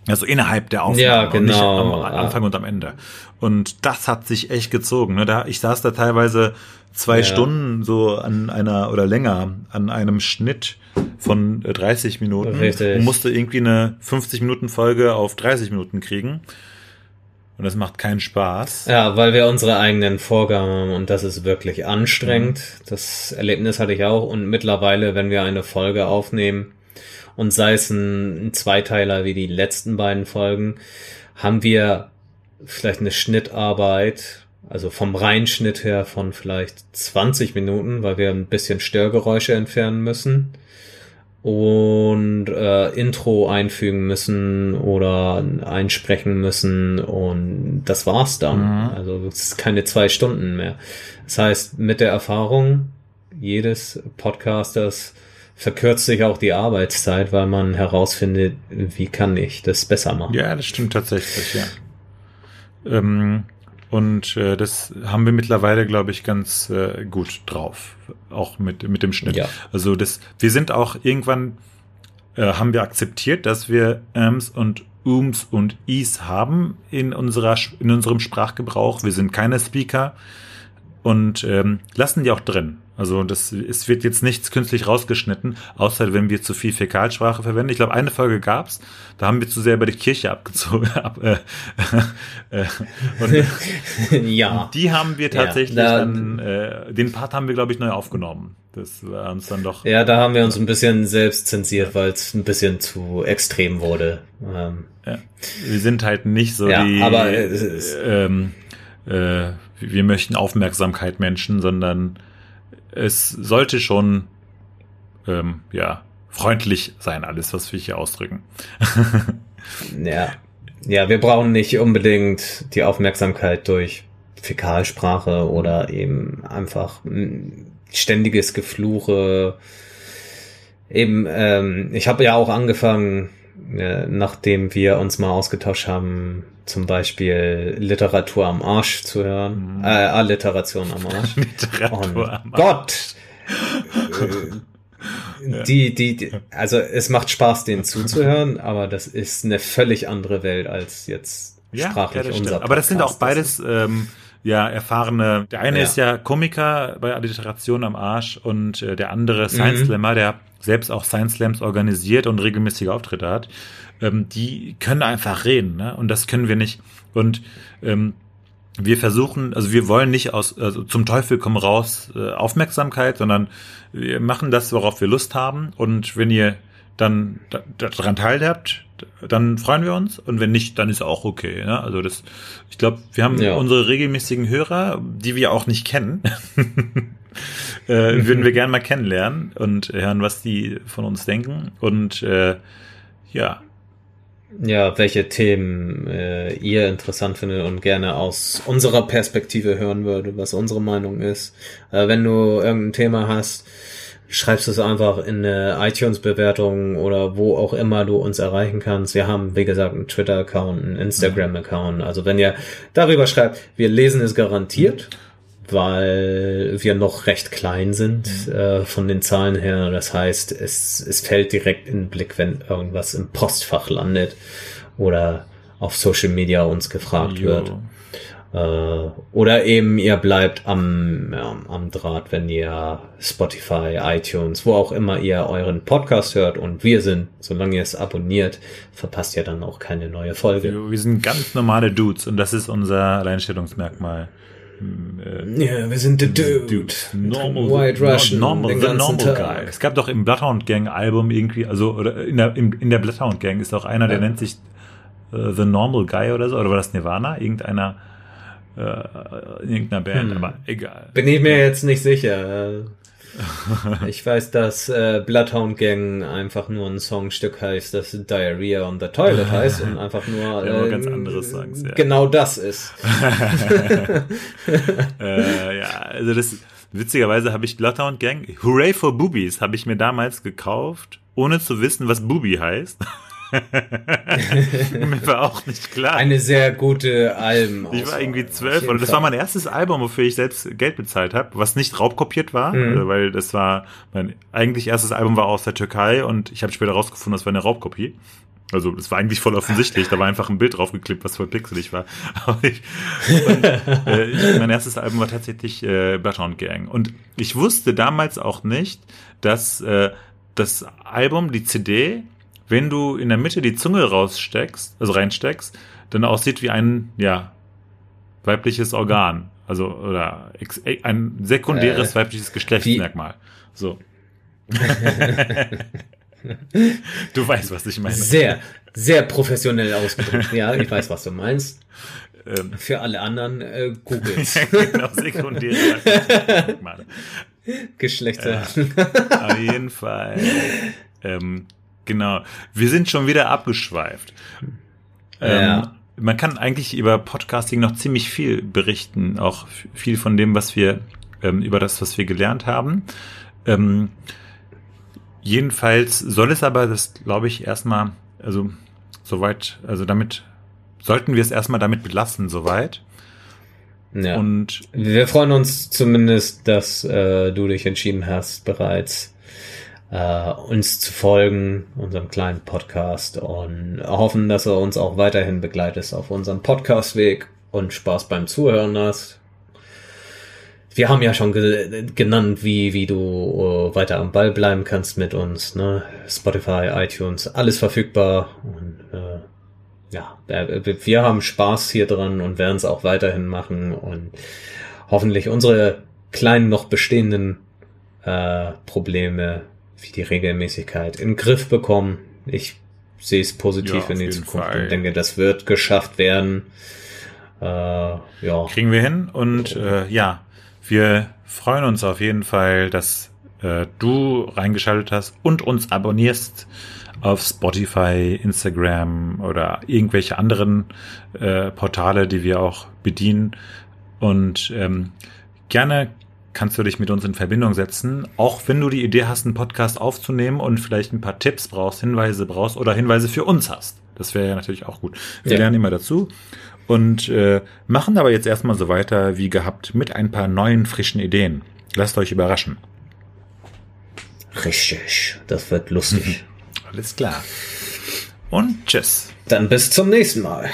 Also innerhalb der Aufnahme Ja, und nicht genau. am Anfang und am Ende. Und das hat sich echt gezogen. Ne? Da, ich saß da teilweise zwei Ja. Stunden so an einer oder länger an einem Schnitt von äh, 30 Minuten Richtig. und musste irgendwie eine 50 Minuten Folge auf 30 Minuten kriegen. Und das macht keinen Spaß. Ja, weil wir unsere eigenen Vorgaben haben und das ist wirklich anstrengend. Das Erlebnis hatte ich auch und mittlerweile, wenn wir eine Folge aufnehmen und sei es ein, ein Zweiteiler wie die letzten beiden Folgen, haben wir vielleicht eine Schnittarbeit, also vom Reinschnitt her von vielleicht 20 Minuten, weil wir ein bisschen Störgeräusche entfernen müssen und äh, Intro einfügen müssen oder einsprechen müssen und das war's dann. Mhm. Also es ist keine zwei Stunden mehr. Das heißt, mit der Erfahrung jedes Podcasters verkürzt sich auch die Arbeitszeit, weil man herausfindet, wie kann ich das besser machen. Ja, das stimmt tatsächlich, ja. Ähm, und äh, das haben wir mittlerweile, glaube ich, ganz äh, gut drauf. Auch mit, mit dem Schnitt. Ja. Also das, wir sind auch irgendwann, äh, haben wir akzeptiert, dass wir Ms und Ums und Is haben in unserer in unserem Sprachgebrauch. Wir sind keine Speaker und ähm, lassen die auch drin. Also das, es wird jetzt nichts künstlich rausgeschnitten, außer wenn wir zu viel Fäkalsprache verwenden. Ich glaube, eine Folge gab's, da haben wir zu sehr über die Kirche abgezogen. Ab, äh, äh, und ja. die haben wir Ja, tatsächlich da- dann, äh, den Part haben wir, glaube ich, neu aufgenommen. Das war uns dann doch. Ja, da haben wir uns ein bisschen selbst zensiert, weil es ein bisschen zu extrem wurde. Ähm, Ja. Wir sind halt nicht so Ja, die, aber ist- ähm, äh, wir möchten Aufmerksamkeit Menschen, sondern es sollte schon, ähm, ja, freundlich sein, alles, was wir hier ausdrücken. Ja. Ja, wir brauchen nicht unbedingt die Aufmerksamkeit durch Fäkalsprache oder eben einfach mm, ständiges Gefluche. Eben, ähm, ich habe ja auch angefangen, äh, nachdem wir uns mal ausgetauscht haben, zum Beispiel Literatur am Arsch zu hören. Mhm. Äh, Alliteration am Arsch. Literatur am Gott! Äh, die, die, die, also es macht Spaß, denen zuzuhören, aber das ist eine völlig andere Welt als jetzt sprachlich das unser stimmt. Aber das sind auch Podcast. beides ähm, ja erfahrene. Der eine Ja. ist ja Komiker bei Alliteration am Arsch und äh, der andere Science Mhm. Slammer, der selbst auch Science Slams organisiert und regelmäßige Auftritte hat. Ähm, die können einfach reden, ne? Und das können wir nicht. Und ähm, wir versuchen, also wir wollen nicht aus also zum Teufel komm raus äh, Aufmerksamkeit, sondern wir machen das, worauf wir Lust haben. Und wenn ihr dann da- daran teilhabt, dann freuen wir uns. Und wenn nicht, dann ist auch okay. Ne? Also das, ich glaube, wir haben Ja. unsere regelmäßigen Hörer, die wir auch nicht kennen. äh, würden wir gerne mal kennenlernen und hören, was die von uns denken. Und äh, ja, Ja, welche Themen äh, ihr interessant findet und gerne aus unserer Perspektive hören würde, was unsere Meinung ist. Äh, wenn du irgendein Thema hast, schreibst es einfach in eine iTunes-Bewertung oder wo auch immer du uns erreichen kannst. Wir haben, wie gesagt, einen Twitter-Account, einen Instagram-Account. Also wenn ihr darüber schreibt, wir lesen es garantiert, weil wir noch recht klein sind äh, von den Zahlen her. Das heißt, es, es fällt direkt in den Blick, wenn irgendwas im Postfach landet oder auf Social Media uns gefragt wird. Äh, oder eben ihr bleibt am, ja, am Draht, wenn ihr Spotify, iTunes, wo auch immer ihr euren Podcast hört und wir sind, solange ihr es abonniert, verpasst ihr dann auch keine neue Folge. wir sind ganz normale Dudes und das ist unser Alleinstellungsmerkmal. Äh, Ja, wir sind the Dude. Normal, White Russian. normal, the normal Tag. guy. Es gab doch im Bloodhound Gang Album irgendwie, also oder in der in, in der Bloodhound Gang ist auch einer, der Ja. nennt sich äh, The Normal Guy oder so, oder war das Nirvana? Irgendeiner äh, in irgendeiner Band, Hm. aber egal. Bin ich mir jetzt nicht sicher. Ich weiß, dass äh, Bloodhound Gang einfach nur ein Songstück heißt, das Diarrhea on the Toilet heißt und einfach nur Ja, äh, ganz andere Songs, ja. genau das ist. äh, ja, also das witzigerweise habe ich Bloodhound Gang Hooray for Boobies habe ich mir damals gekauft, ohne zu wissen, was Booby heißt. Mir war auch nicht klar. Eine sehr gute Alben. Ich war irgendwie zwölf oder das war mein erstes Album, wofür ich selbst Geld bezahlt habe, was nicht raubkopiert war, Mhm. äh, weil das war mein eigentlich erstes Album war aus der Türkei und ich habe später rausgefunden, das war eine Raubkopie. Also es war eigentlich voll offensichtlich, da war einfach ein Bild draufgeklebt, was voll pixelig war. Aber ich, und, äh, ich, mein erstes Album war tatsächlich äh, Bloodhound Gang und ich wusste damals auch nicht, dass äh, das Album, die CD, wenn du in der Mitte die Zunge raussteckst, also reinsteckst, dann aussieht wie ein, ja, weibliches Organ. Also, oder äh, ein sekundäres Äh, weibliches Geschlechtsmerkmal. So. du weißt, was ich meine. Sehr, sehr professionell ausgedrückt. Ja, ich weiß, was du meinst. Ähm, Für alle anderen äh, Googles. genau, sekundäre. Geschlechter. Auf jeden Fall. Ähm, genau. Wir sind schon wieder abgeschweift. Ähm, Ja. Man kann eigentlich über Podcasting noch ziemlich viel berichten, auch viel von dem, was wir ähm, über das, was wir gelernt haben. Ähm, jedenfalls soll es aber das, glaube ich, erstmal, also soweit, also damit sollten wir es erstmal damit belassen, soweit. Ja. Und Wir freuen uns zumindest, dass äh, du dich entschieden hast, bereits äh, uns zu folgen, unserem kleinen Podcast und hoffen, dass er uns auch weiterhin begleitest auf unserem Podcastweg und Spaß beim Zuhören hast. Wir haben ja schon ge genannt, wie, wie du äh, weiter am Ball bleiben kannst mit uns. Ne? Spotify, iTunes, alles verfügbar. Und äh, ja, wir haben Spaß hier dran und werden es auch weiterhin machen und hoffentlich unsere kleinen noch bestehenden äh, Probleme wie die Regelmäßigkeit in den Griff bekommen. Ich sehe es positiv Ja, in die Zukunft Fall. und denke, das wird geschafft werden. Äh, ja. kriegen wir hin. Und äh, ja, wir freuen uns auf jeden Fall, dass äh, du reingeschaltet hast und uns abonnierst auf Spotify, Instagram oder irgendwelche anderen äh, Portale, die wir auch bedienen. Und ähm, gerne kannst du dich mit uns in Verbindung setzen, auch wenn du die Idee hast, einen Podcast aufzunehmen und vielleicht ein paar Tipps brauchst, Hinweise brauchst oder Hinweise für uns hast. Das wäre ja natürlich auch gut. Wir Ja. lernen immer dazu und äh, machen aber jetzt erstmal so weiter wie gehabt mit ein paar neuen, frischen Ideen. Lasst euch überraschen. Richtig, das wird lustig. Alles klar. Und tschüss. Dann bis zum nächsten Mal.